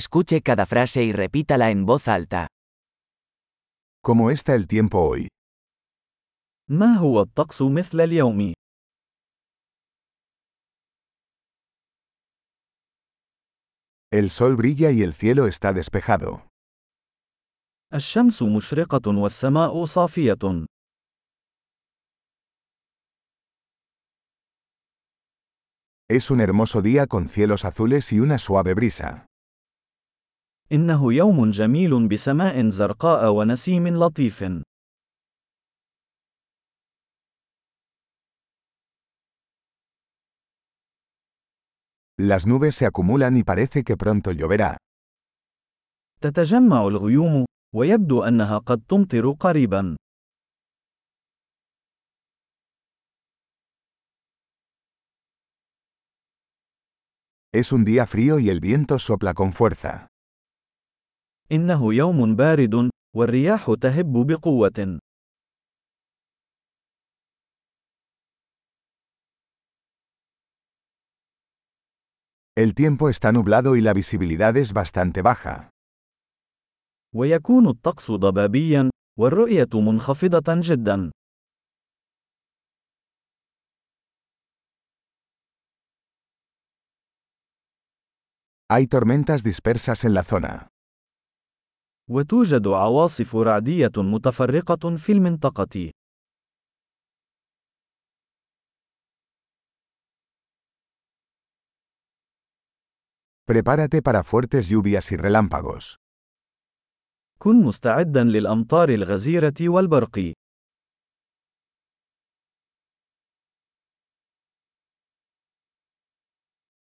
Escuche cada frase y repítala en voz alta. ¿Cómo está el tiempo hoy? ما هو الطقس مثل اليوم؟ El sol brilla y el cielo está despejado. الشمس مشرقة والسماء صافية. Es un hermoso día con cielos azules y una suave brisa. إنه يوم جميل بسماء زرقاء ونسيم لطيف. Las nubes se acumulan y parece que pronto lloverá. تتجمع الغيوم، ويبدو أنها قد تمطر قريبا. Es un día frío y el viento sopla con fuerza. إنه يوم بارد، والرياح تهب بقوة. El tiempo está nublado y la visibilidad es bastante baja. ويكون الطقس ضبابيا، والرؤية منخفضة جدا. Hay tormentas dispersas en la zona. وتوجد عواصف رعدية متفرقة في المنطقة. Prepárate para fuertes lluvias y relámpagos. كن مستعدا للأمطار الغزيرة والبرق.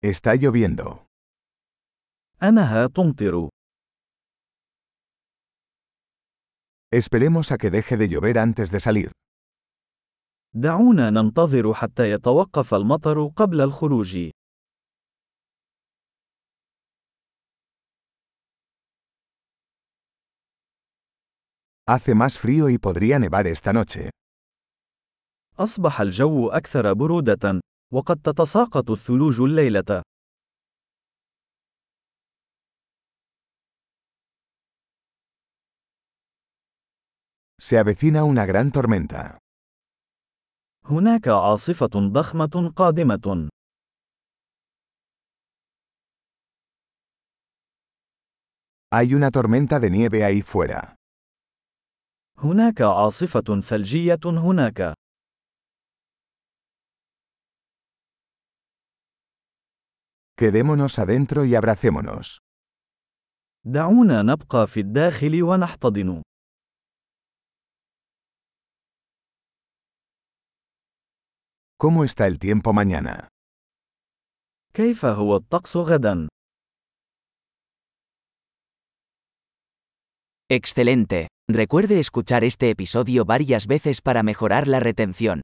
Está lloviendo. أنها تمطر. Esperemos a que deje de llover antes de salir. دعونا ننتظر حتى يتوقف المطر قبل الخروج. Hace más frío y podría nevar esta noche. أصبح الجو أكثر برودة، وقد تتساقط الثلوج الليلة. Se avecina una gran tormenta. هناك عاصفة ضخمة قادمة. Hay una tormenta de nieve ahí fuera. هناك عاصفة ثلجية هناك. Quedémonos adentro y abracémonos. دعونا نبقى في الداخل ونحتضن. ¿Cómo está el tiempo mañana? كيف هو الطقس غدا؟ Excelente. Recuerde escuchar este episodio varias veces para mejorar la retención.